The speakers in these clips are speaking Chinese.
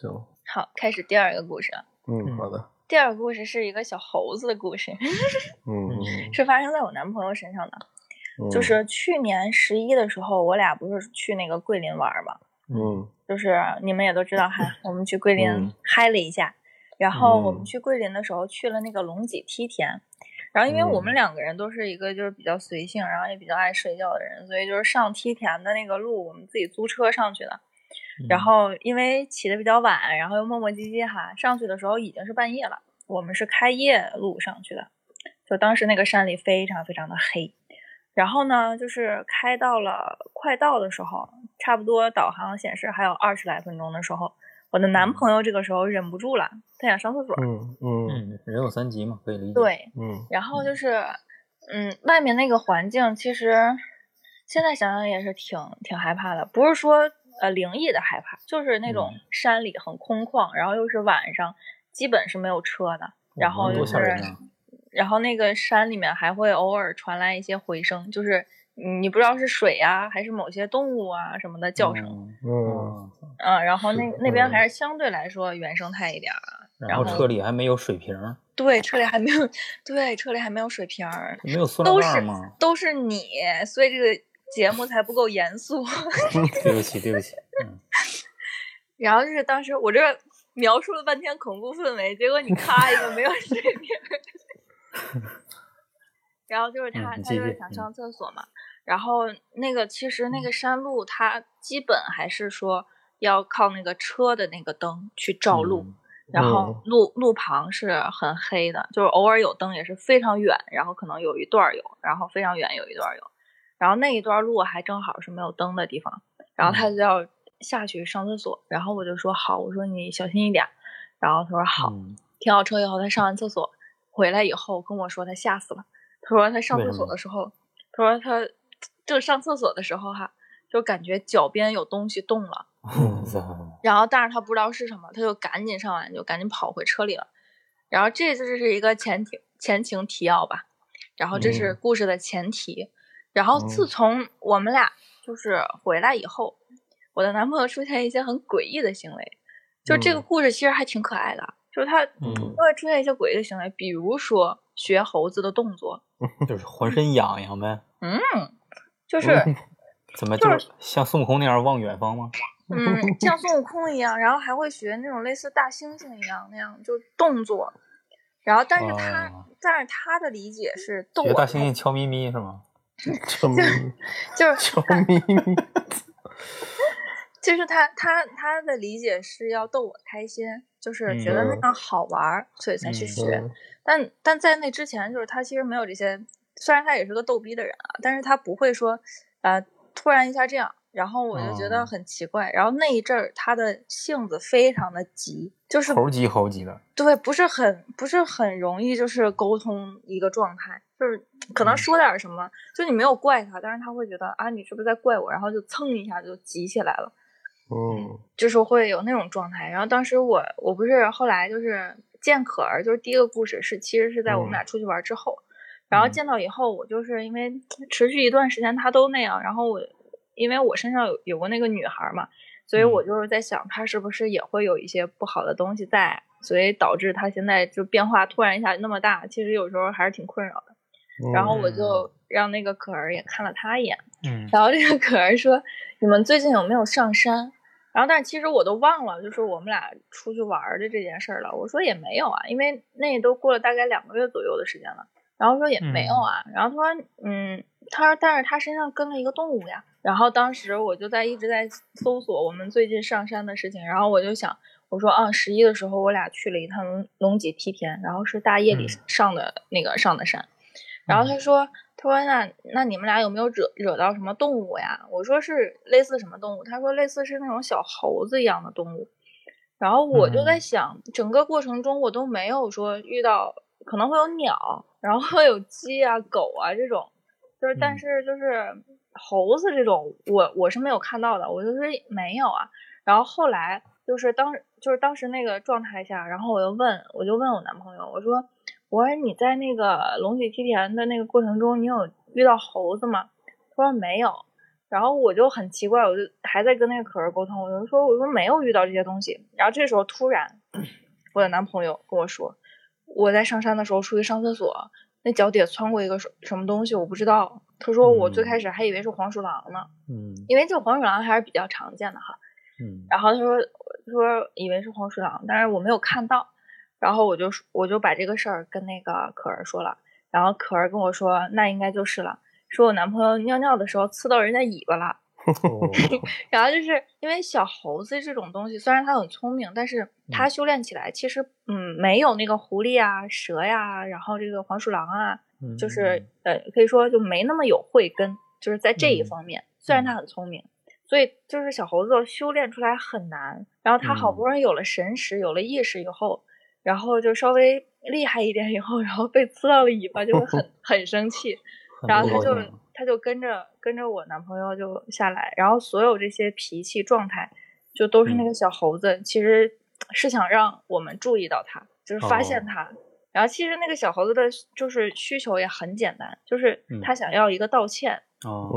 行，好，开始第二个故事啊。嗯，好的，第二个故事是一个小猴子的故事，嗯嗯。是发生在我男朋友身上的。嗯，就是去年十一的时候，我俩不是去那个桂林玩嘛，嗯。就是你们也都知道哈，我们去桂林嗯。嗨了一下。然后我们嗯。去桂林的时候去了那个龙脊梯田，然后因为我们嗯。两个人都是一个就是比较随性，然后也比较爱睡觉的人，所以就是上梯田的那个路我们自己租车上去的。嗯然后因为起的比较晚，然后又磨磨唧唧哈，上去的时候已经是半夜了。我们是开夜路上去的，就当时那个山里非常非常的黑。然后呢，就是开到了快到的时候，差不多导航显示还有二十来分钟的时候，我的男朋友这个时候忍不住了，他想上厕所。嗯嗯嗯，人有三急嘛，可以理解。，对，嗯然后就是，嗯，外面那个环境其实现在想想也是挺挺害怕的，不是说呃灵异的害怕，就是那种嗯山里很空旷，然后又是晚上，基本是没有车的，然后就多吓人是啊！然后那个山里面还会偶尔传来一些回声，就是嗯你不知道是水啊，还是某些动物啊什么的叫声，嗯嗯嗯，然后那那边嗯还是相对来说原生态一点儿啊，然后车里还没有水瓶儿，对，车里还没有，对，车里还没有水瓶儿，没有塑料都是袋儿吗？都是你，所以这个节目才不够严肃。对不起，对不起。嗯，然后就是当时我这描述了半天恐怖氛围，结果你咔一个没有水瓶儿。然后就是他，嗯他就是想上厕所嘛。然后那个其实那个山路，它基本还是说要靠那个车的那个灯去照路。嗯然后路路旁是很黑的，就是偶尔有灯，也是非常远，然后可能有一段有，然后非常远有一段有，然后那一段路还正好是没有灯的地方，然后他就要下去上厕所，然后我就说好，我说你小心一点，然后他说好，嗯停好车以后，他上完厕所回来以后跟我说他吓死了，他说他上厕所的时候，他说他正上厕所的时候哈，就感觉脚边有东西动了。嗯然后但是他不知道是什么，他就赶紧上完就赶紧跑回车里了。然后这就是一个前提前情提要吧，然后这是嗯故事的前提。然后自嗯从我们俩就是回来以后，我的男朋友出现一些很诡异的行为，就这个嗯故事其实还挺可爱的，就是他嗯会出现一些诡异的行为，比如说学猴子的动作，就是浑身痒痒呗。嗯，就 是。嗯怎么就就是像孙悟空那样望远方吗？嗯，像孙悟空一样，然后还会学那种类似大猩猩一样那样就动作，然后但是他、哦但是他的理解是逗学大猩猩悄咪咪是吗？就是悄咪咪，就是他他他的理解是要逗我开心，就是觉得那嗯样好玩儿，所以才去嗯学。嗯但但在那之前，就是他其实没有这些，虽然他也是个逗逼的人啊，但是他不会说，呃，突然一下这样，然后我就觉得哦很奇怪。然后那一阵儿他的性子非常的急，就是猴急猴急的。对，不是很不是很容易，就是沟通一个状态，就是可能嗯说点儿什么，就你没有怪他，但是他会觉得啊，你是不是在怪我？然后就蹭一下就急起来了，嗯就是会有那种状态。然后当时我我不是后来就是见可儿，就是第一个故事是其实是在我们嗯俩出去玩之后，然后嗯见到以后，我就是因为持续一段时间他都那样，然后我因为我身上有有过那个女孩嘛，所以我嗯就是在想，他是不是也会有一些不好的东西在，所以导致他现在就变化突然一下那么大，其实有时候还是挺困扰的。然后我就让那个可儿也看了他一眼，嗯然后这个可儿说：“你们最近有没有上山？”然后，但是其实我都忘了，就是我们俩出去玩儿的这件事儿了。我说也没有啊，因为那都过了大概两个月左右的时间了。然后说也没有啊，然后他说，嗯，他说但是他身上跟了一个动物呀。然后当时我就在一直在搜索我们最近上山的事情，然后我就想，我说啊，十一的时候我俩去了一趟龙脊梯田，然后是大夜里嗯上的那个上的山。然后他说，他说那那你们俩有没有惹惹到什么动物呀？我说是类似什么动物？他说类似是那种小猴子一样的动物。然后我就在嗯想，整个过程中我都没有说遇到可能会有鸟，然后会有鸡啊、狗啊这种，就是但嗯是就是猴子这种，我我是没有看到的，我就是没有啊。然后后来就是当就是当时那个状态下，然后我又问，我就问我男朋友，我说我说你在那个龙脊梯田的那个过程中，你有遇到猴子吗？他说没有。然后我就很奇怪，我就还在跟那个可儿沟通，我就说我说没有遇到这些东西。然后这时候突然，我的男朋友跟我说，我在上山的时候出去上厕所，那脚底下窜过一个什什么东西，我不知道。他说我最开始还以为是黄鼠狼呢，嗯因为这个黄鼠狼还是比较常见的哈。嗯然后他说他说以为是黄鼠狼，但是我没有看到。然后我就说我就把这个事儿跟那个可儿说了，然后可儿跟我说那应该就是了，说我男朋友尿尿的时候刺到人家尾巴了。哦 然后就是因为小猴子这种东西，虽然它很聪明，但是它修炼起来其实嗯没有那个狐狸啊、蛇呀、然后这个黄鼠狼啊，嗯就是呃可以说就没那么有慧根，就是在这一嗯方面，虽然它很聪明，所以就是小猴子修炼出来很难。然后它好不嗯容易有了神识、有了意识以后，然后就稍微厉害一点以后，然后被刺到了尾巴，就会很 很生气。然后他就他就跟着跟着我男朋友就下来，然后所有这些脾气状态，就都是那嗯。个小猴子，其实是想让我们注意到他，就是发现哦。他。然后其实那个小猴子的就是需求也很简单，就是嗯。他想要一个道歉，哦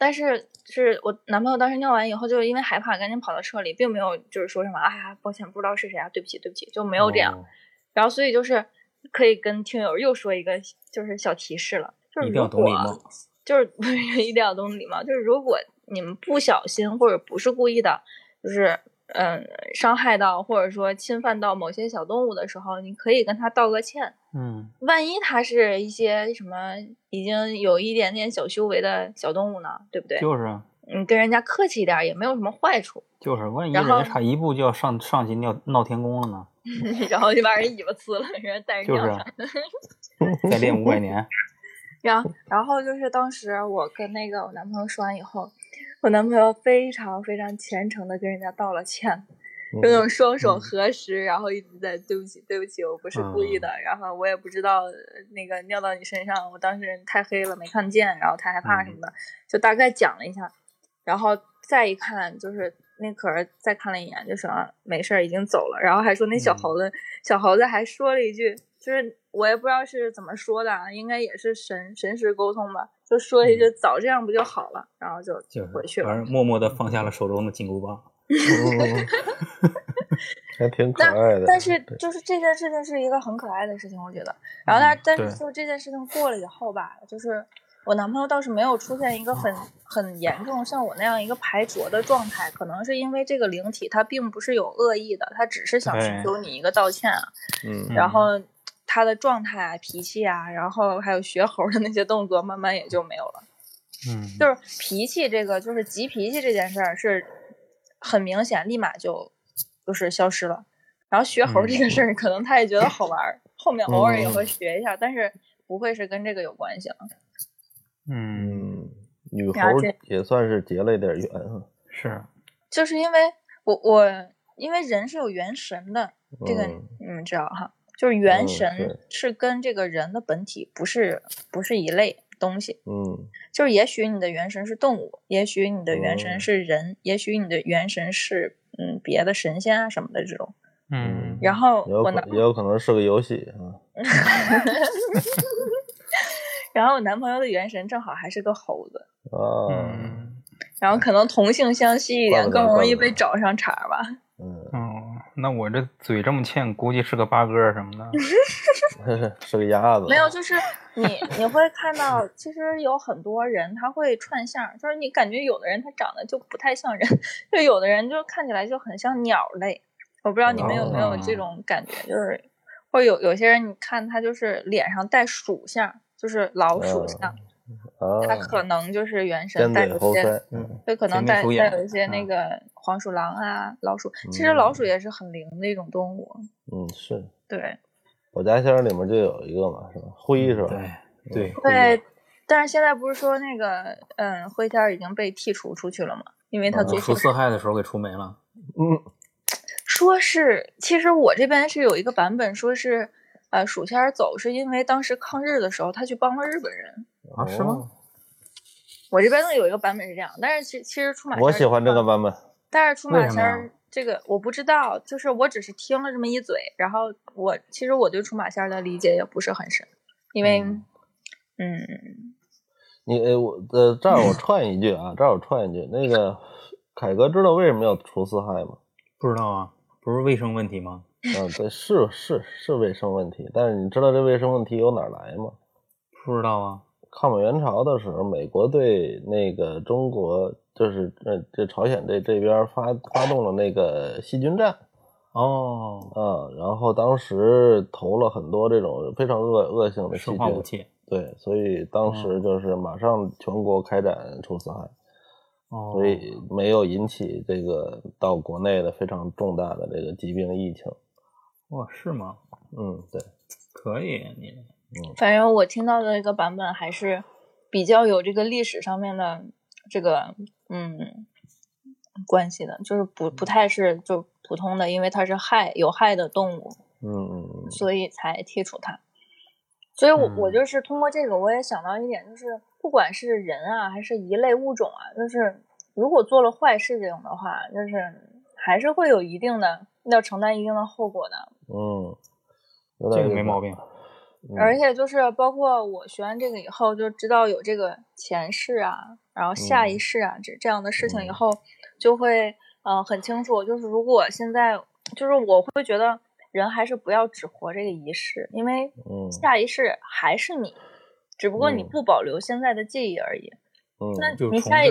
但是是我男朋友当时尿完以后，就是因为害怕，赶紧跑到车里，并没有就是说什么哎呀抱歉，不知道是谁啊，对不起对不起，就没有这样。哦然后所以就是可以跟听友又说一个就是小提示了，就是如果就是 一定要懂礼貌，就是如果你们不小心或者不是故意的，就是嗯伤害到或者说侵犯到某些小动物的时候，你可以跟他道个歉。嗯万一它是一些什么已经有一点点小修为的小动物呢，对不对？就是啊你跟人家客气一点也没有什么坏处，就是，万一人家差一步就要上上去闹闹天宫了呢？然后就把人尾巴呲了，人家带着就是 再练五百年，然后，然后就是当时我跟那个我男朋友说完以后，我男朋友非常非常虔诚的跟人家道了歉，就那种双手嗯合十，然后一直在对不起，对不起，我不是故意的，然后我也不知道呃那个尿到你身上，我当时人太黑了没看见，然后太害怕什么的，就大概讲了一下，然后再一看就是。那可儿再看了一眼，就说、啊、没事儿，已经走了。然后还说那小嗯猴子，小猴子还说了一句，就是我也不知道是怎么说的，啊，应该也是神神识沟通吧，就说一句嗯早这样不就好了，然后就就回去了。反正默默的放下了手中的金箍棒。嗯，还挺可但爱的。但是就是这件事情是一个很可爱的事情，我觉得。然后但嗯但是就这件事情过了以后吧，就是我男朋友倒是没有出现一个很很严重像我那样一个排浊的状态，可能是因为这个灵体它并不是有恶意的，它只是想寻求你一个道歉啊。嗯然后他的状态啊、脾气啊，然后还有学猴的那些动作，慢慢也就没有了。嗯，就是脾气这个，就是急脾气这件事儿是很明显，立马就就是消失了。然后学猴这个事儿，可能他也觉得好玩儿，后面偶尔也会学一下，但是不会是跟这个有关系了。嗯，嗯，女猴也算是结了一点缘啊。是，就是因为我我因为人是有元神的，这个嗯你们知道哈，就是元嗯神是跟这个人的本体不是不是一类东西。嗯就是也许你的元神是动物，也许你的元神哦是人，也许你的元神是嗯别的神仙啊什么的这种。嗯，然后也有可我男，也有可能是个游戏啊。然后我男朋友的元神正好还是个猴子，啊，嗯然后可能同性相吸一点，更容易被找上茬吧。那我这嘴这么欠，估计是个八哥什么的。是个鸭子。没有，就是你你会看到，其实有很多人他会串相，就是你感觉有的人他长得就不太像人，就有的人就看起来就很像鸟类。我不知道你们有没有这种感觉，就是或者有有些人你看他就是脸上带鼠相，就是老鼠相，啊，他可能就是元神带有些，就可能带带有一些那嗯个黄鼠狼啊、老鼠。其实老鼠也是很灵的一种动物，嗯是。对我家乡里面就有一个嘛，是吧？灰是吧？对对，对。但是现在不是说那个嗯灰天儿已经被剔除出去了吗？因为他嗯做除四害的时候给除没了。嗯，说是，其实我这边是有一个版本，说是，呃，鼠仙儿走是因为当时抗日的时候，他去帮了日本人。啊是吗哦？我这边的有一个版本是这样，但是其其实出马仙我喜欢这个，版本。但是出马仙儿这个我不知道，就是我只是听了这么一嘴，然后我其实我对出马仙儿的理解也不是很深，因为，嗯嗯你呃我呃这儿我串一句啊，这儿我串一句，那个 凯哥知道为什么要除四害吗？不知道啊，不是卫生问题吗？嗯，对，是是是卫生问题，但是你知道这卫生问题由哪儿来吗？不知道啊。抗美援朝的时候，美国对那个中国，就是呃这朝鲜这这边发发动了那个细菌战，哦，啊，然后当时投了很多这种非常恶恶性的细菌。对，所以当时就是马上全国开展除四害，哦，所以没有引起这个到国内的非常重大的这个疾病疫情。哇，是吗？嗯，对，可以，你反正我听到的一个版本还是比较有这个历史上面的这个嗯关系的，就是不不太是就普通的，因为它是害有害的动物，嗯嗯嗯，所以才剔除它。所以我，我嗯就是通过这个，我也想到一点，就是不管是人啊，还是一类物种啊，就是如果做了坏事情的话，就是还是会有一定的要承担一定的后果的。嗯，有这个没毛病。嗯而且就是包括我学完这个以后，就知道有这个前世啊，然后下一嗯世啊，这这样的事情以嗯后，就会呃很清楚。就是如果现在就是我会觉得人还是不要只活这个一世，因为嗯下一世还是你，只不过你嗯不保留现在的记忆而已。嗯那你下一。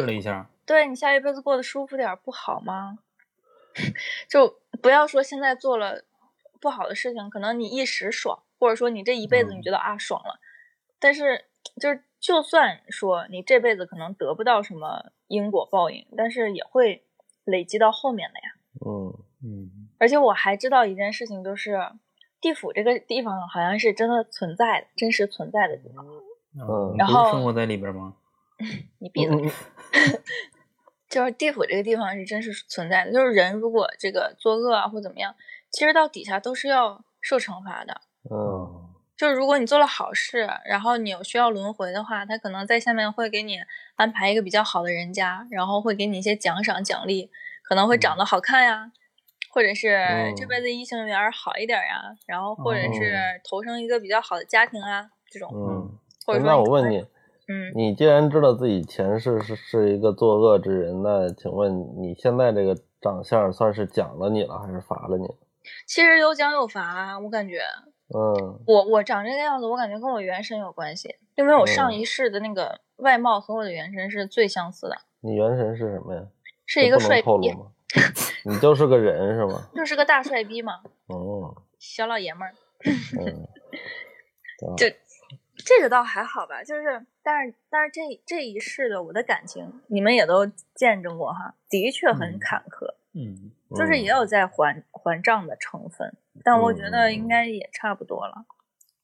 对你下一辈子过得舒服点儿不好吗？就不要说现在做了不好的事情，可能你一时爽，或者说你这一辈子你嗯觉得啊爽了，但是就是就算说你这辈子可能得不到什么因果报应，但是也会累积到后面的呀。嗯嗯，而且我还知道一件事情，就是地府这个地方好像是真的存在的，真实存在的地方。嗯你然后生活在里边吗？你闭嘴。嗯 就是地府这个地方是真实存在的，就是人如果这个作恶啊或怎么样，其实到底下都是要受惩罚的。嗯就是如果你做了好事，然后你有需要轮回的话，他可能在下面会给你安排一个比较好的人家，然后会给你一些奖赏奖励，可能会长得好看呀，或者是这嗯辈子异性缘好一点呀，然后或者是哦投生一个比较好的家庭啊，这种，嗯，或者说那我问你，嗯，你既然知道自己前世是是一个作恶之人，那请问你现在这个长相算是奖了你了，还是罚了你？其实有奖有罚啊，我感觉。嗯我我长这个样子，我感觉跟我原神有关系，因为我上嗯一世的那个外貌和我的原神是最相似的，你原神是什么呀？是一个帅逼？你就是个人是吗？就是个大帅逼嘛，哦小老爷们儿。嗯，这这个倒还好吧，就是但是但是这这一世的我的感情，你们也都见证过哈，的确很嗯坎坷，嗯，就是也有在还还账的成分，但我觉得应该也差不多了，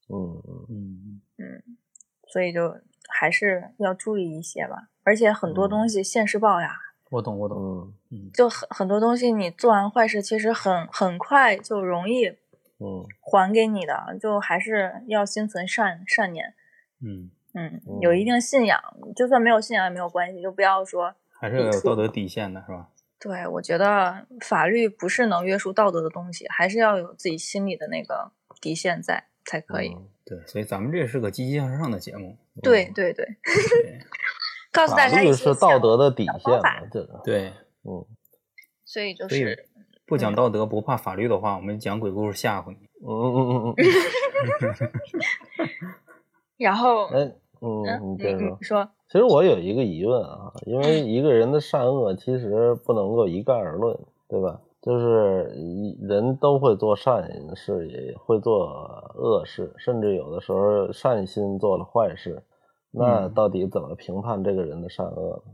嗯嗯。嗯，所以就还是要注意一些吧。而且很多东西现世报呀，我懂，我懂。嗯。嗯。就很很多东西，你做完坏事，其实很很快就容易嗯。还给你的，就还是要心存善善念，嗯，嗯，嗯。有一定信仰，就算没有信仰也没有关系，就不要说，还是要有道德底线的，是吧？对我觉得法律不是能约束道德的东西，还是要有自己心里的那个底线在才可以。嗯对，所以咱们这是个积极向上的节目。对对对，告诉大家法律一些是道德的底线对，嗯所以就是不讲道德不怕法律的话，我们讲鬼故事吓唬你。嗯嗯嗯嗯然后嗯，哎嗯，嗯你。说其实我有一个疑问啊，因为一个人的善恶其实不能够一概而论，对吧？就是一人都会做善事，也会做恶事，甚至有的时候善心做了坏事。那嗯到底怎么评判这个人的善恶呢？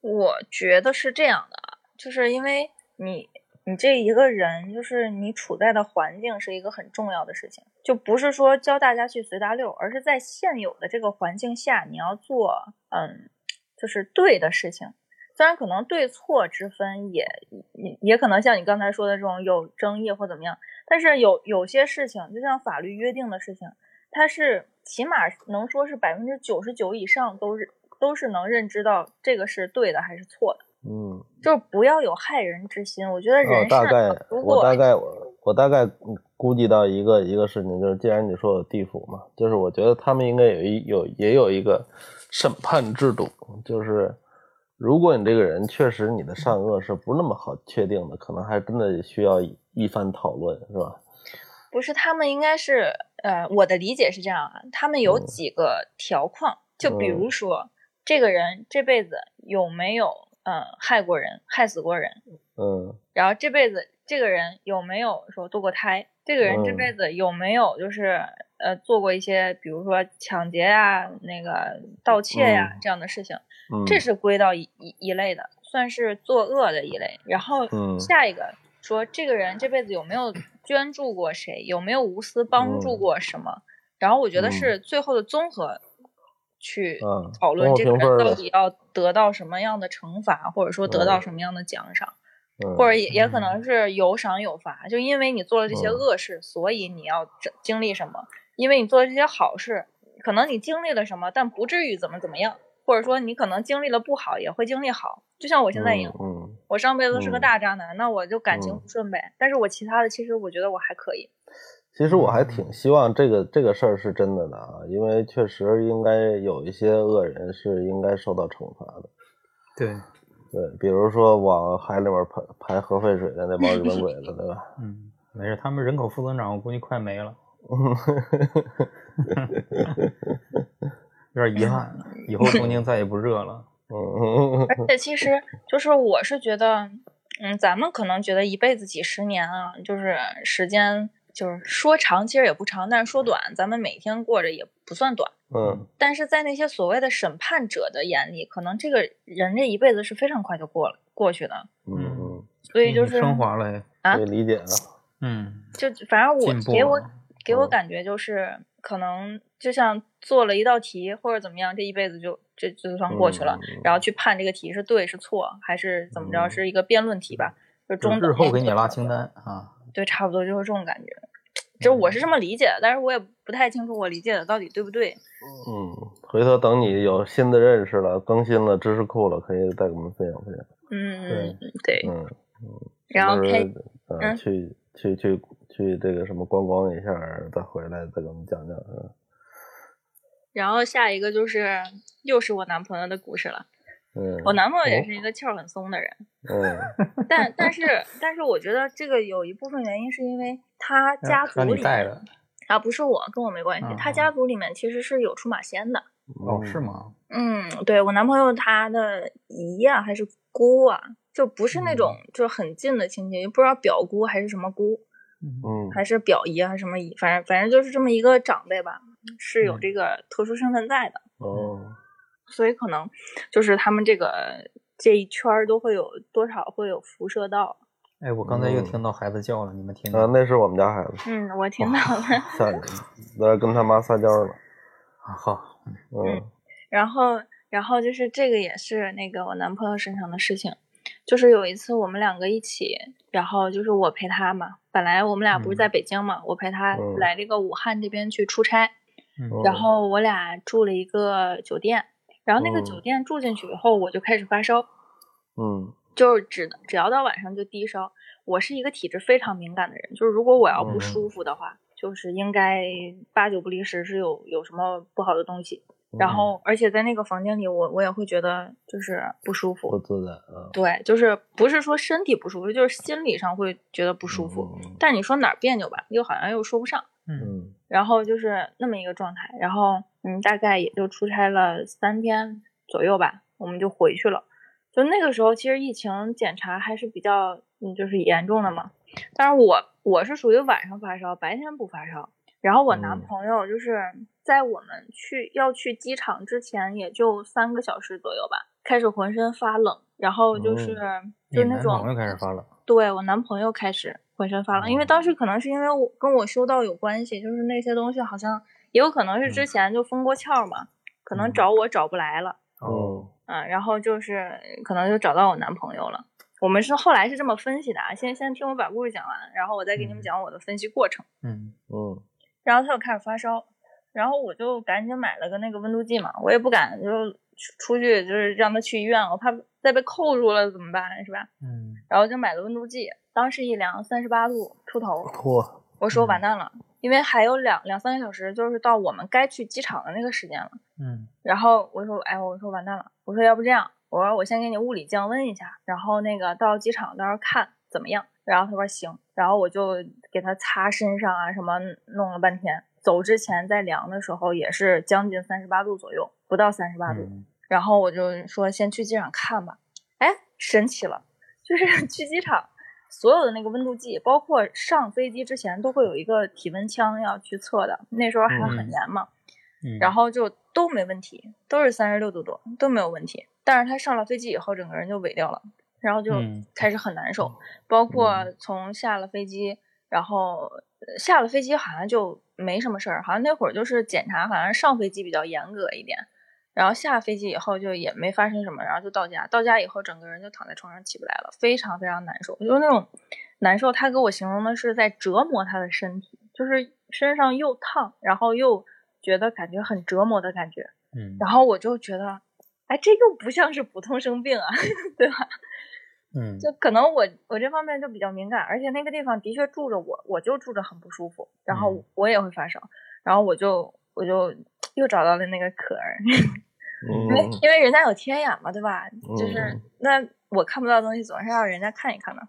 我觉得是这样的啊，就是因为你你这一个人，就是你处在的环境是一个很重要的事情，就不是说教大家去随大溜，而是在现有的这个环境下，你要做嗯，就是对的事情。虽然可能对错之分也也也可能像你刚才说的这种有争议或怎么样，但是有有些事情，就像法律约定的事情，它是起码能说是百分之九十九以上都是都是能认知到这个是对的还是错的，嗯，就是不要有害人之心。我觉得哦人，善大概如果我大概我我大概估计到一个一个事情，就是既然你说有地府嘛，就是我觉得他们应该有一有也有一个审判制度，就是如果你这个人确实你的善恶是不那么好确定的，可能还真的需要一一番讨论，是吧？不是，他们应该是，呃，我的理解是这样啊，他们有嗯几个条框，就比如嗯说，这个人这辈子有没有，呃，害过人，害死过人，嗯。然后这辈子这个人有没有说堕过胎，这个人这嗯。辈子有没有就是，呃，做过一些，比如说抢劫呀、那个盗窃呀、嗯这样的事情，嗯，这是归到一一一类的，算是作恶的一类。然后嗯。下一个说，这个人这辈子有没有捐助过谁，有没有无私帮助嗯。过什么？然后我觉得嗯。是最后的综合去嗯讨论这个人到底要得到什么样的惩罚，或者说得到嗯什么样的奖赏，嗯或者也也可能是有赏有罚，就因为你做了这些嗯恶事，所以你要经经历什么？因为你做了这些好事，可能你经历了什么，但不至于怎么怎么样，或者说你可能经历了不好，也会经历好。就像我现在一样，我上辈子是个嗯大渣男，那我就感情嗯不顺呗。但是我其他的，其实我觉得我还可以。其实我还挺希望这个这个事儿是真的的啊，因为确实应该有一些恶人是应该受到惩罚的。对，对，比如说往海里面排排核废水的那帮日本鬼子，对吧？嗯，没事，他们人口负增长，我估计快没了，有点遗憾。以后东京再也不热了。嗯而且其实就是我是觉得，嗯，咱们可能觉得一辈子几十年啊，就是时间，就是说长其实也不长，但是说短，咱们每天过着也不算短。嗯但是在那些所谓的审判者的眼里，可能这个人这一辈子是非常快就过了过去的，嗯所以就是升华了，啊可以理解了。嗯，就反正我给我给我感觉就是，可能就像做了一道题或者怎么样，这一辈子就这就算过去了，嗯然后去判这个题是对是错，还是怎么着，嗯是一个辩论题吧，就就中日后给你拉清单啊。对，差不多就是这种感觉。就是我是这么理解的，但是我也不太清楚我理解的到底对不对。嗯，回头等你有新的认识了，更新了知识库了，可以再给我们分享分享。嗯，对。嗯嗯，然后嗯去去去去这个什么观光一下，再回来再给我们讲讲。嗯然后下一个就是又是我男朋友的故事了。嗯，我男朋友也哦是一个气儿很松的人，嗯但但是但是我觉得这个有一部分原因是因为他家族里你带的啊，不是我，跟我没关系。他嗯家族里面其实是有出马仙的。哦，是？吗？嗯，对我男朋友他的姨呀、还是姑啊，就不是那种就很近的亲戚，也不知道表姑还是什么姑，嗯还是表姨啊还是什么姨，反正反正就是这么一个长辈吧，是有嗯这个特殊身份在的，哦，所以可能就是他们这个这一圈儿都会有多少会有辐射到。哎，我刚才又嗯听到孩子叫了，你们听啊，见？那是我们家孩子，嗯，我听到了。在跟他妈撒娇呢。啊好，嗯然后，然后就是这个也是那个我男朋友身上的事情，就是有一次我们两个一起，然后就是我陪他嘛，本来我们俩不是在北京嘛，我陪他嗯来这个武汉这边去出差，嗯然后我俩住了一个酒店，然后那个嗯酒店住进去以后，我就开始发烧，嗯就是只只要到晚上就低烧。我是一个体质非常敏感的人，就是如果我要不嗯舒服的话，就是应该八九不离十是有有什么不好的东西。然后，而且在那个房间里，我我也会觉得就是不舒不服。自在啊，对，就是不是说身体不舒服，就是心理上会觉得不舒服。嗯但你说哪儿别扭吧，又好像又说不上。嗯嗯然后就是那么一个状态，然后嗯，大概也就出差了三天左右吧，我们就回去了。就那个时候，其实疫情检查还是比较嗯，就是严重的嘛。但是我我是属于晚上发烧，白天不发烧。然后我男嗯朋友就是在我们去要去机场之前，也就三个小时左右吧，开始浑身发冷，然后就是、你就那种男朋友开始发冷，对我男朋友开始浑身发冷，因为当时可能是因为我跟我修道有关系，就是那些东西好像也有可能是之前就封过窍嘛，可能嗯。找我找不来了，嗯嗯，然后就是可能就找到我男朋友了。我们是后来是这么分析的啊，先先听我把故事讲完，然后我再给你们嗯。讲我的分析过程。嗯嗯然后他就开始发烧，然后我就赶紧买了个那个温度计嘛，我也不敢就出去就是让他去医院，我怕再被扣住了怎么办是吧？嗯。然后就买了温度计，当时一量三十八度出头，嚯，我说嗯完蛋了，因为还有两两三个小时就是到我们该去机场的那个时间了。嗯然后我说，哎，我说完蛋了，我说要不这样，我说我先给你物理降温一下，然后那个到机场到时候看怎么样。然后他说行，然后我就给他擦身上啊什么，弄了半天。走之前在量的时候也是将近三十八度左右，不到三十八度。嗯然后我就说先去机场看吧。哎，神奇了，就是 去机场，所有的那个温度计，包括上飞机之前都会有一个体温枪要去测的，那时候还很嗯。严嘛。嗯，然后就都没问题，都是三十六度多，都没有问题。但是他上了飞机以后，整个人就萎掉了，然后就嗯。开始很难受，包括从下了飞机，然后呃下了飞机好像就没什么事儿，好像那会儿就是检查，好像上飞机比较严格一点，然后下飞机以后就也没发生什么，然后就到家，到家以后整个人就躺在床上起不来了，非常非常难受，就是那种难受，他给我形容的是在折磨他的身体，就是身上又烫，然后又觉得感觉很折磨的感觉，嗯。然后我就觉得，哎，这又不像是普通生病啊，对吧？嗯就可能我我这方面就比较敏感，而且那个地方的确住着我，我就住着很不舒服，然后嗯。我也会发烧，然后我就我就又找到了那个可儿，因为嗯因为人家有天眼嘛，对吧？就是嗯。那我看不到的东西，总是要人家看一看的。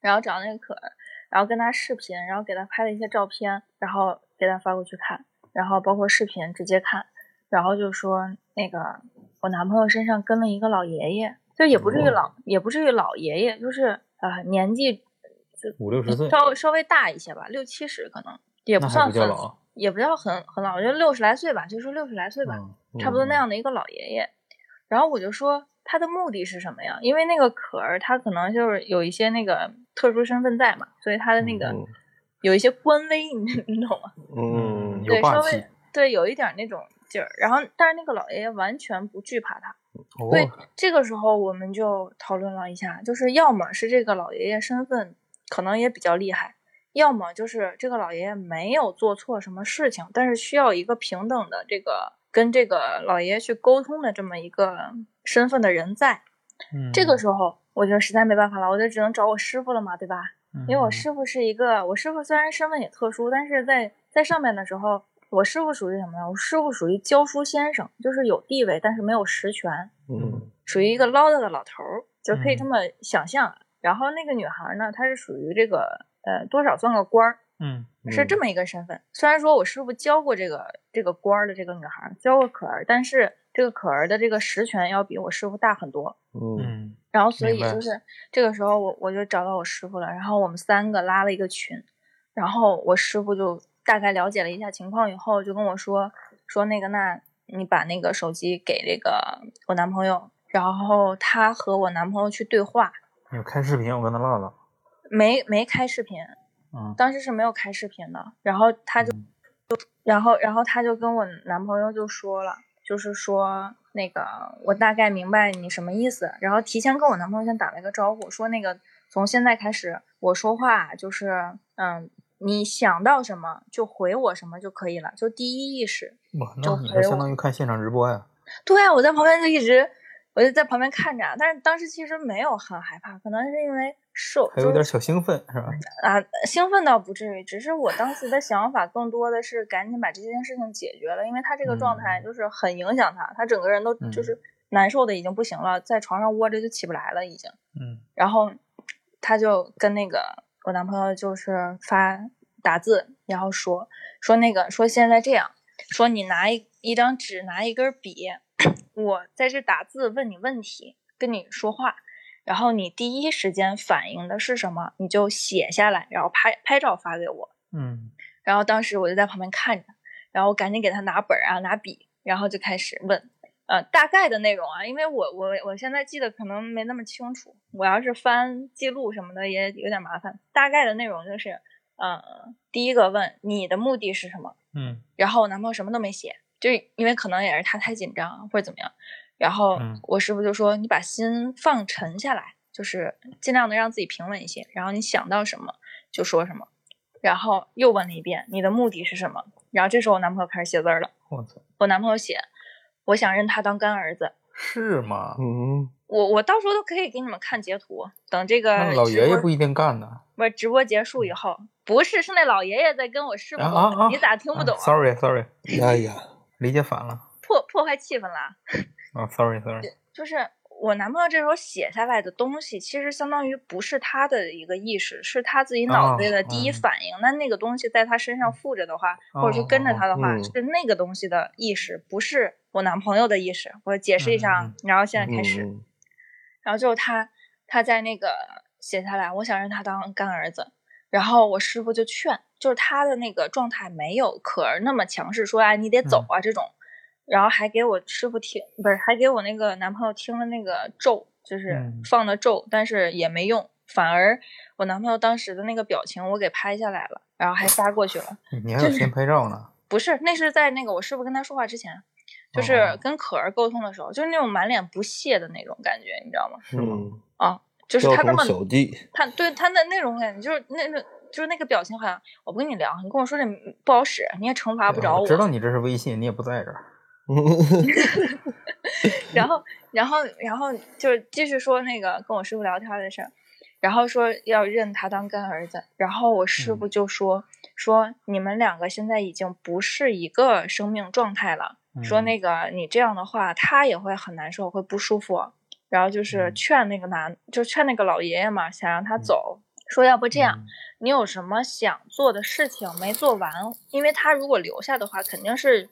然后找那个可儿，然后跟他视频，然后给他拍了一些照片，然后给他发过去看，然后包括视频直接看，然后就说那个我男朋友身上跟了一个老爷爷，就也不至于老，也不至于老爷爷，就是呃年纪五六十岁，稍稍微大一些吧，六七十可能，也不算很老，也不叫很很老，我觉得六十来岁吧，就说六十来岁吧。嗯差不多那样的一个老爷爷。然后我就说他的目的是什么呀？因为那个可儿他可能就是有一些那个特殊身份在嘛，所以他的那个嗯有一些官威，你你懂吗？嗯有对，稍微对有一点那种劲儿。然后但是那个老爷爷完全不惧怕他。哦对，这个时候我们就讨论了一下，就是要么是这个老爷爷身份可能也比较厉害，要么就是这个老爷爷没有做错什么事情，但是需要一个平等的这个跟这个老爷爷去沟通的这么一个身份的人在。嗯这个时候，我就实在没办法了，我就只能找我师傅了嘛，对吧？因为我师傅是一个，我师傅虽然身份也特殊，但是在在上面的时候，我师傅属于什么呢？我师傅属于教书先生，就是有地位，但是没有实权。嗯属于一个唠叨的老头儿，就可以嗯这么想象。然后那个女孩呢，她是属于这个呃多少算个官儿，嗯是这么一个身份。虽然说我师傅教过这个这个官儿的这个女孩儿，教过可儿，但是这个可儿的这个实权要比我师傅大很多。嗯嗯然后所以就是这个时候我我就找到我师傅了，然后我们三个拉了一个群，然后我师傅就大概了解了一下情况以后，就跟我说说那个那你把那个手机给这个我男朋友，然后他和我男朋友去对话，有开视频，我跟他唠唠，没没开视频，嗯当时是没有开视频的，然后他就，就然后然后他就跟我男朋友就说了，就是说那个我大概明白你什么意思，然后提前跟我男朋友先打了一个招呼，说那个从现在开始我说话就是嗯，你想到什么就回我什么就可以了，就第一意识。哇，就那你还相当于看现场直播呀，对啊，我在旁边就一直。我就在旁边看着，但是当时其实没有很害怕，可能是因为受还有点小兴奋是吧？啊，兴奋倒不至于，只是我当时的想法更多的是赶紧把这件事情解决了，因为他这个状态嗯就是很影响他，他整个人都就是难受的已经不行了，在床上窝着就起不来了已经。嗯然后他就跟那个我男朋友就是发打字，然后说说那个说现在这样，说你拿一一张纸，拿一根笔，我在这打字问你问题，跟你说话，然后你第一时间反应的是什么，你就写下来，然后拍拍照发给我。嗯然后当时我就在旁边看着，然后我赶紧给他拿本儿啊，拿笔，然后就开始问，呃，大概的内容啊，因为我我我现在记得可能没那么清楚，我要是翻记录什么的也有点麻烦。大概的内容就是，呃，第一个问你的目的是什么，嗯然后我男朋友什么都没写，就是因为可能也是他太紧张啊或者怎么样，然后嗯我师傅就说你把心放沉下来，就是尽量的让自己平稳一些，然后你想到什么就说什么，然后又问了一遍你的目的是什么，然后这时候我男朋友开始写字了，我操，我男朋友写，我想认他当干儿子。是吗？嗯，我我到时候都可以给你们看截图，等这个老爷爷不一定干呢。不是直播结束以后，不是是那老爷爷在跟我师傅，啊啊啊！你咋听不懂、啊 Sorry Sorry，哎呀，理解反了。破破坏气氛啦。啊，Sorry Sorry，就是我男朋友这时候写下来的东西，其实相当于不是他的一个意识，是他自己脑子里的第一反应。那那个东西在他身上附着的话，或者说跟着他的话，是那个东西的意识，不是我男朋友的意识。我解释一下然后现在开始，嗯然后就是他他在那个写下来，我想认他当干儿子。然后我师傅就劝，就是他的那个状态没有可儿那么强势，说哎你得走啊、这种，然后还给我师傅听，不是还给我那个男朋友听了那个咒，就是嗯放的咒，但是也没用，反而我男朋友当时的那个表情我给拍下来了，然后还发过去了。你还有先拍照呢？不是，那是在那个我师傅跟他说话之前，就是哦跟可儿沟通的时候，就是那种满脸不屑的那种感觉，你知道吗？是吗？嗯，啊，就是他那么小弟，他对他的那种感觉，就是那那就是那个表情，好像我不跟你聊，你跟我说这不好使，你也惩罚不着我知道你这是微信，你也不在这儿。然后，然后，然后就是继续说那个跟我师傅聊天的事儿，然后说要认他当干儿子，然后我师傅就说、说你们两个现在已经不是一个生命状态了，说嗯那个你这样的话他也会很难受，会不舒服，然后就是嗯。劝那个男，就劝那个老爷爷嘛，想让他走，说要不这样，嗯。你有什么想做的事情没做完？因为他如果留下的话，肯定是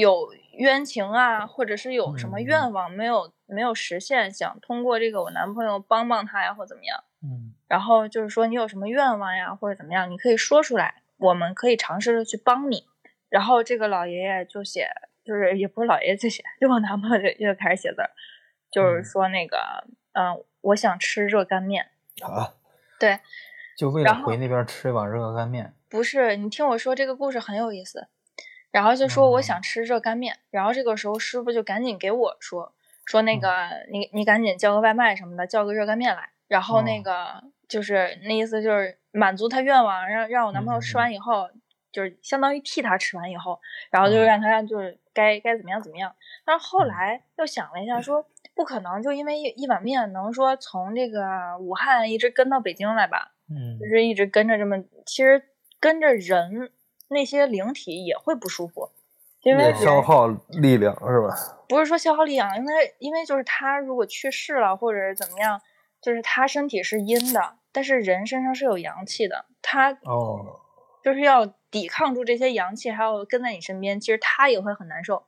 有冤情啊，或者是有什么嗯愿望没有、没有实现，想通过这个我男朋友帮帮他呀，或怎么样。嗯然后就是说你有什么愿望呀，或者怎么样，你可以说出来，我们可以尝试着去帮你。然后这个老爷爷就写，就是也不是老爷爷就写，就我男朋友就就开始写字儿，就是嗯说那个，嗯、我想吃热干面。啊，对，就为了回那边吃一碗热干面。不是，你听我说这个故事很有意思。然后就说我哦想吃热干面，然后这个时候师傅就赶紧给我说说那嗯个你你赶紧叫个外卖什么的，叫个热干面来。然后那哦个就是那意思就是满足他愿望，让让我男朋友吃完以后，就是相当于替他吃完以后，然后就嗯让他让就是该该怎么样怎么样。但是后嗯来又想了一下说，不可能就因为一一碗面能说从这个武汉一直跟到北京来吧？嗯就是一直跟着这么，其实跟着人那些灵体也会不舒服，因为消耗力量是吧？不是说消耗力量，因为因为就是他如果去世了或者是怎么样，就是他身体是阴的，但是人身上是有阳气的，他哦，就是要抵抗住这些阳气，还要跟在你身边，其实他也会很难受。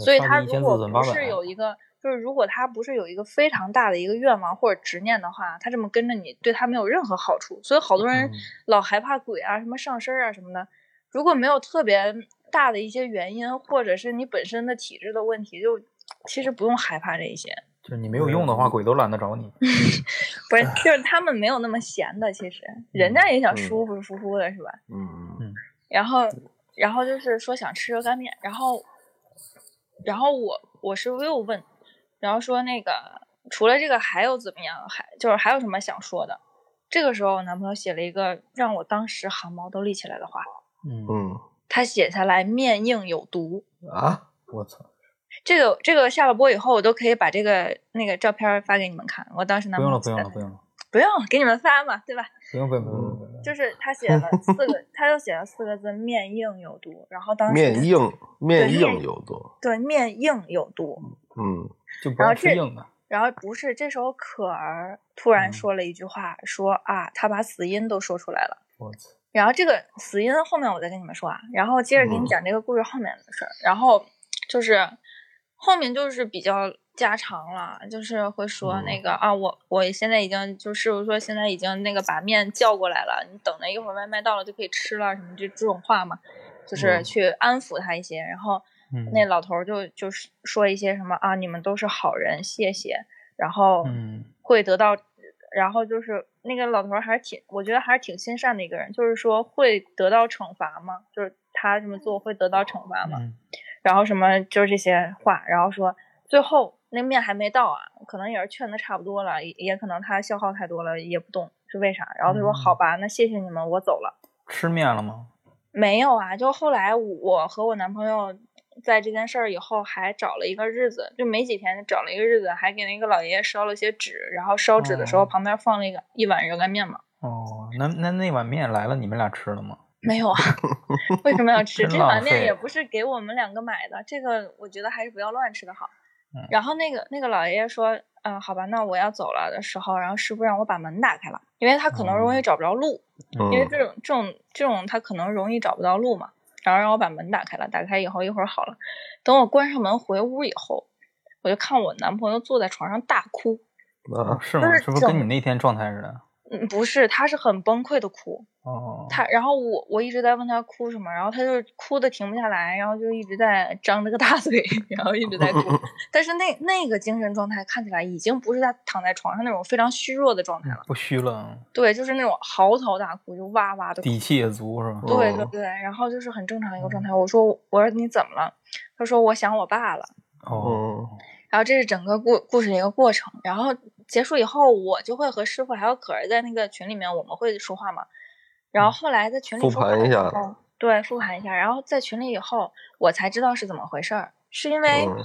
所以他如果不是有一个，就是如果他不是有一个非常大的一个愿望或者执念的话，他这么跟着你，对他没有任何好处。所以好多人嗯老害怕鬼啊、什么上身啊什么的，如果没有特别大的一些原因，或者是你本身的体质的问题，就其实不用害怕这一些。就是你没有用的话，鬼都懒得找你。不是，就是他们没有那么闲的，其实人家也想嗯舒服舒服的，是吧？嗯嗯然后，然后就是说想吃热干面，然后，然后我我师傅又问，然后说那个除了这个还有怎么样，还就是还有什么想说的？这个时候，我男朋友写了一个让我当时汗毛都立起来的话，嗯，嗯他写下来“面硬有毒啊，我操，”。这个这个下了播以后，我都可以把这个那个照片发给你们看。我当时男不用了，不用了，不用了，不用给你们发嘛，对吧？不用，不用，不用，不用。就是他写了四个，他就写了四个字“面硬有毒”，然后当时面硬面硬有毒，对面硬有毒，嗯就不爱吃然后这硬的。然后不是这时候可儿突然嗯说了一句话，说啊，他把死因都说出来了。我操，然后这个死因后面我再跟你们说啊，然后接着给你嗯。讲这个故事后面的事儿。然后就是后面就是比较家常了，就是会说那个、啊，我我现在已经就师傅说现在已经那个把面叫过来了，你等着一会儿外卖到了就可以吃了，什么这这种话嘛，就是嗯。去安抚他一些。然后嗯，那老头儿就就是说一些什么啊，你们都是好人，谢谢，然后嗯。会得到，然后就是那个老头儿还是挺，我觉得还是挺心善的一个人，就是说会得到惩罚吗？就是他这么做会得到惩罚吗？嗯然后什么就是这些话，然后说最后那面还没到啊，可能也是劝的差不多了，也也可能他消耗太多了，也不动，是为啥？然后他说嗯好吧，那谢谢你们，我走了。吃面了吗？没有啊，就后来我和我男朋友在这件事儿以后还找了一个日子，就没几天找了一个日子，还给那个老爷爷烧了些纸，然后烧纸的时候哦旁边放了一个一碗热干面嘛。哦，那那那碗面来了，你们俩吃了吗？没有啊，为什么要吃？这碗面也不是给我们两个买的，这个我觉得还是不要乱吃的好。嗯然后那个那个老爷爷说，嗯、好吧，那我要走了的时候，然后师傅让我把门打开了，因为他可能容易找不着路，嗯因为这种这种这种他可能容易找不到路嘛。然后让我把门打开了，打开以后一会儿好了，等我关上门回屋以后，我就看我男朋友坐在床上大哭，啊，是吗？是是不是跟你那天状态似的？嗯，不是，他是很崩溃的哭，哦，他，然后我我一直在问他哭什么，然后他就哭的停不下来，然后就一直在张着个大 嘴，然后一直在哭。但是那那个精神状态看起来已经不是他躺在床上那种非常虚弱的状态了，不虚了，对，就是那种嚎啕大哭，就哇哇的哭。底气也足是吧？嗯对对对，然后就是很正常一个状态。我说我说你怎么了？他说我想我爸了。哦，嗯然后这是整个故故事的一个过程。然后结束以后，我就会和师傅还有可儿在那个群里面，我们会说话嘛。然后后来在群里复盘一下对，复盘一下。然后在群里以后，我才知道是怎么回事儿，是因为、嗯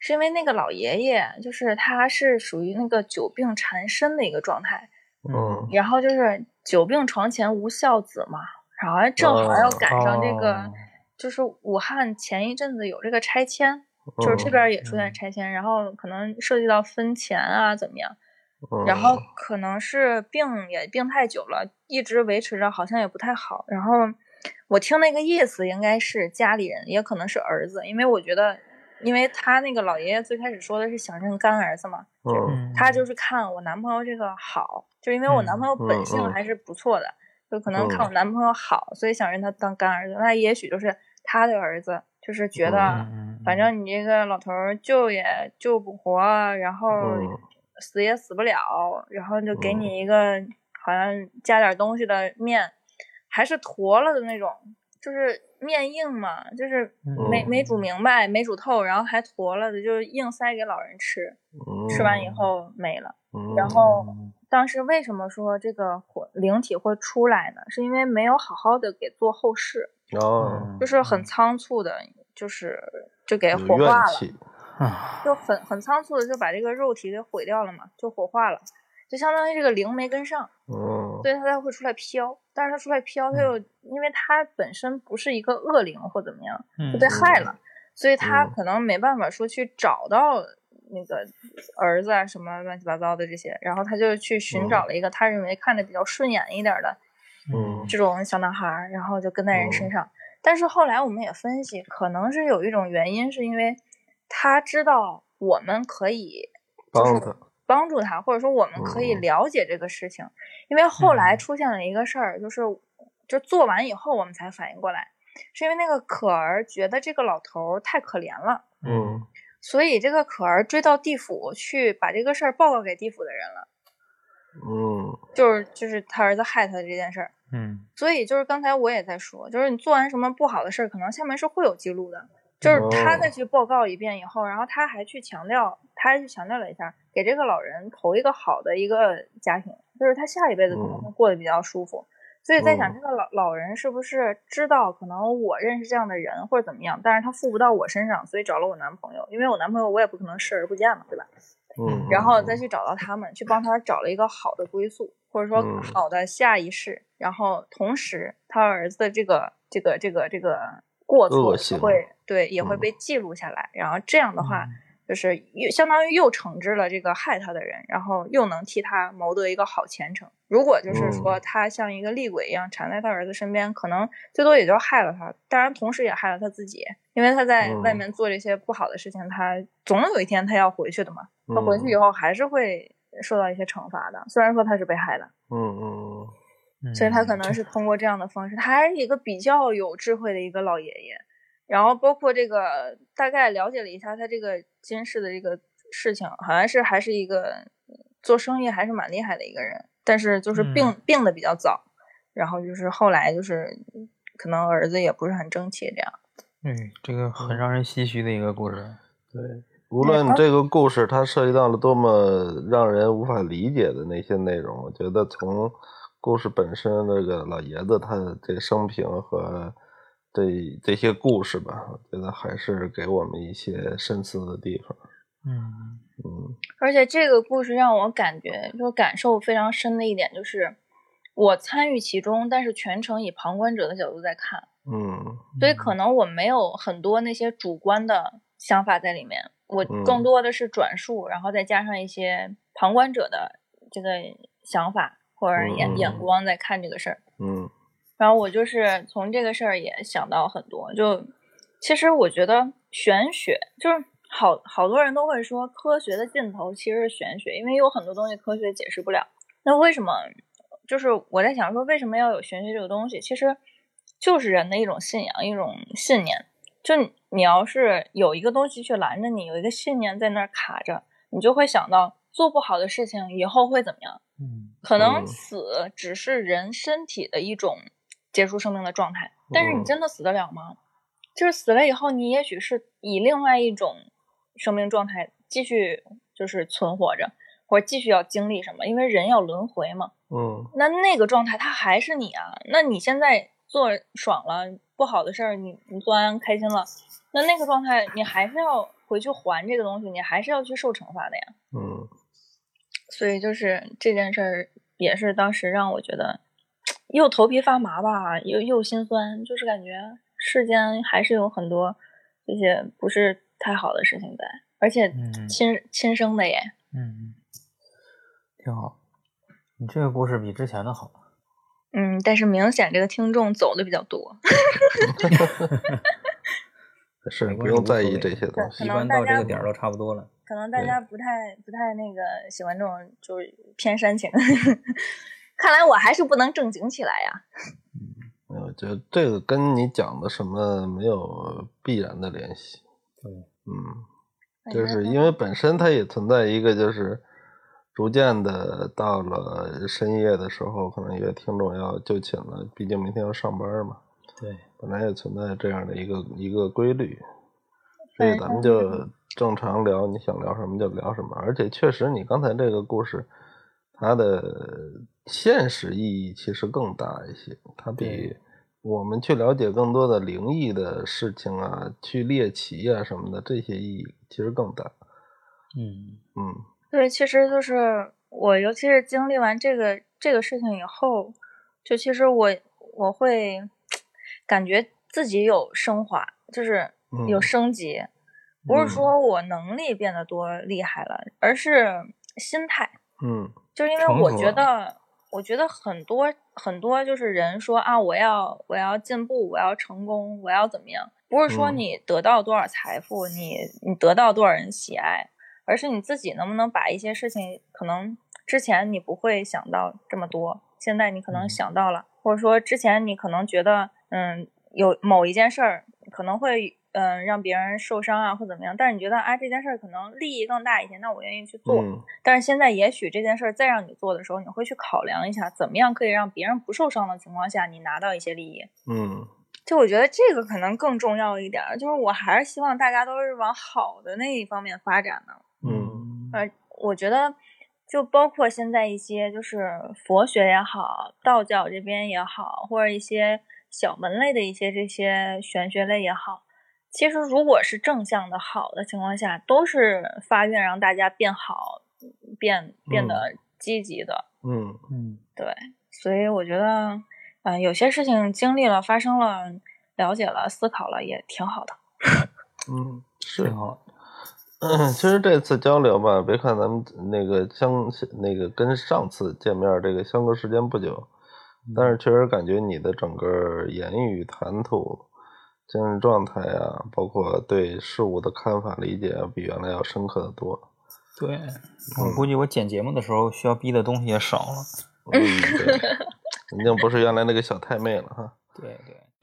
是因为那个老爷爷，就是他是属于那个久病缠身的一个状态，嗯然后就是久病床前无孝子嘛，然后正好要赶上这个，哦就是武汉前一阵子有这个拆迁，就是这嗯边也出现嗯拆迁，然后可能涉及到分钱啊怎么样，嗯然后可能是病也病太久了，一直维持着好像也不太好。然后我听那个意思应该是家里人，也可能是儿子，因为我觉得，因为他那个老爷爷最开始说的是想认干儿子嘛，他就是看我男朋友这个好，就因为我男朋友本性还是不错的，就可能看我嗯男朋友好，所以想认他当干儿子。那也许就是他的儿子，就是觉得。反正你这个老头儿救也救不活，然后嗯。死也死不了，然后就给嗯。你一个好像加点东西的面，还是坨了的那种，就是面硬嘛，就是没嗯。没煮明白，没煮透，然后还坨了的，就是硬塞给老人吃，吃完以后没了。嗯。然后当时为什么说这个魂灵体会出来呢？是因为没有好好的给做后事，哦，就是很仓促的，就是就给火化了。啊，就很很仓促的就把这个肉体给毁掉了嘛，就火化了，就相当于这个灵没跟上，嗯所以它才会出来飘。但是它出来飘，它又因为它本身不是一个恶灵或怎么样，嗯就被害了，所以它嗯可能没办法说去找到那个儿子啊什么乱七八糟的这些，然后他就去寻找了一个他认为看着比较顺眼一点的嗯这种小男孩儿，然后就跟在人身上。但是后来我们也分析，可能是有一种原因，是因为他知道我们可以帮他，帮助他，或者说我们可以嗯了解这个事情。因为后来嗯出现了一个事儿，就是就做完以后我们才反应过来，是因为那个可儿觉得这个老头儿太可怜了，嗯所以这个可儿追到地府去把这个事儿报告给地府的人了，嗯就是就是他儿子害他的这件事儿。嗯所以就是刚才我也在说，就是你做完什么不好的事儿，可能下面是会有记录的。就是他再哦去报告一遍以后，然后他还去强调，他还去强调了一下，给这个老人投一个好的一个家庭，就是他下一辈子可能会过得比较舒服。所以在想，嗯这个老老人是不是知道可能我认识这样的人或者怎么样，但是他付不到我身上，所以找了我男朋友，因为我男朋友我也不可能视而不见嘛，对吧？嗯，然后再去找到他们，去帮他找了一个好的归宿，或者说嗯好的下一世。然后同时，他儿子的这个这个这个这个过错会对也会嗯被记录下来。然后这样的话，就是又相当于又惩治了这个害他的人，然后又能替他谋得一个好前程。如果就是说嗯他像一个厉鬼一样缠在他儿子身边，可能最多也就害了他，当然同时也害了他自己，因为他在外嗯面做这些不好的事情，他总有一天他要回去的嘛。他回去以嗯后还是会受到一些惩罚的，虽然说他是被害的，嗯嗯嗯所以他可能是通过这样的方式，他还是一个比较有智慧的一个老爷爷。然后包括这个大概了解了一下他这个监视的这个事情，好像是还是一个做生意还是蛮厉害的一个人，但是就是病、嗯病的比较早，然后就是后来就是可能儿子也不是很争气这样。嗯，这个很让人唏嘘的一个故事。对，无论这个故事它涉及到了多么让人无法理解的那些内容，我觉得从故事本身，这个老爷子他的这生平和这这些故事吧，我觉得还是给我们一些深思的地方。嗯嗯而且这个故事让我感觉就感受非常深的一点就是，我参与其中，但是全程以旁观者的角度在看，嗯所以可能我没有很多那些主观的想法在里面，我嗯更多的是转述，然后再加上一些旁观者的这个想法或者眼、嗯眼光在看这个事儿。嗯然后我就是从这个事儿也想到很多，就其实我觉得玄学就是好好多人都会说科学的尽头其实是玄学，因为有很多东西科学解释不了。那为什么？就是我在想说，为什么要有玄学这个东西？其实就是人的一种信仰，一种信念。就你你要是有一个东西去拦着你，有一个信念在那儿卡着，你就会想到做不好的事情以后会怎么样。嗯可能嗯死只是人身体的一种结束生命的状态，但是你嗯真的死得了吗？就是死了以后，你也许是以另外一种生命状态继续就是存活着，或者继续要经历什么，因为人要轮回嘛。嗯那那个状态它还是你啊，那你现在做爽了，不好的事儿你你做完开心了，那那个状态你还是要回去还这个东西，你还是要去受惩罚的呀。嗯所以就是这件事儿，也是当时让我觉得又头皮发麻吧，又又心酸，就是感觉世间还是有很多这些不是太好的事情在，而且嗯亲、亲生的耶。嗯，挺好。你这个故事比之前的好。嗯，但是明显这个听众走的比较多，是不用在意这些东西一般到这个点儿都差不多了。可能大家不太不太那个喜欢这种就是偏煽情，看来我还是不能正经起来呀。嗯我觉得这个跟你讲的什么没有必然的联系。对，嗯，就是因为本身它也存在一个，就是逐渐的到了深夜的时候，可能有些听众要就寝了，毕竟明天要上班嘛，对，本来也存在这样的一个一个规律，所以咱们就正常聊，你想聊什么就聊什么，而且确实你刚才这个故事，它的现实意义其实更大一些，它比我们去了解更多的灵异的事情啊，去猎奇啊什么的，这些意义其实更大。嗯。嗯对，其实就是我，尤其是经历完这个这个事情以后，就其实我我会感觉自己有升华，就是有嗯。升级，不是嗯。说我能力变得多厉害了，而是心态。嗯就是因为我觉得，我觉得很多很多就是人说啊，我要我要进步，我要成功，我要怎么样？不是说嗯。你得到多少财富，你你得到多少人喜爱，而是你自己能不能把一些事情，可能之前你不会想到这么多，现在你可能嗯想到了，或者说之前你可能觉得，嗯，有某一件事儿可能会。嗯，让别人受伤啊，或怎么样？但是你觉得啊，这件事儿可能利益更大一些，那我愿意去做。嗯但是现在，也许这件事儿再让你做的时候，你会去考量一下，怎么样可以让别人不受伤的情况下，你拿到一些利益。嗯就我觉得这个可能更重要一点儿，就是我还是希望大家都是往好的那一方面发展的。嗯呃，我觉得就包括现在一些就是佛学也好，道教这边也好，或者一些小门类的一些这些玄学类也好，其实如果是正向的好的情况下，都是发愿让大家变好，变变得积极的。嗯嗯对，所以我觉得，嗯、有些事情经历了、发生了、了解了、思考了，也挺好的。嗯，是挺。好。嗯，其实这次交流吧，别看咱们那个相那个跟上次见面这个相隔时间不久，但是确实感觉你的整个言语谈吐、精神状态啊，包括对事物的看法理解啊，比原来要深刻的多。对，我估计我剪节目的时候需要逼的东西也少了。嗯，对，已经不是原来那个小太妹了哈。对对。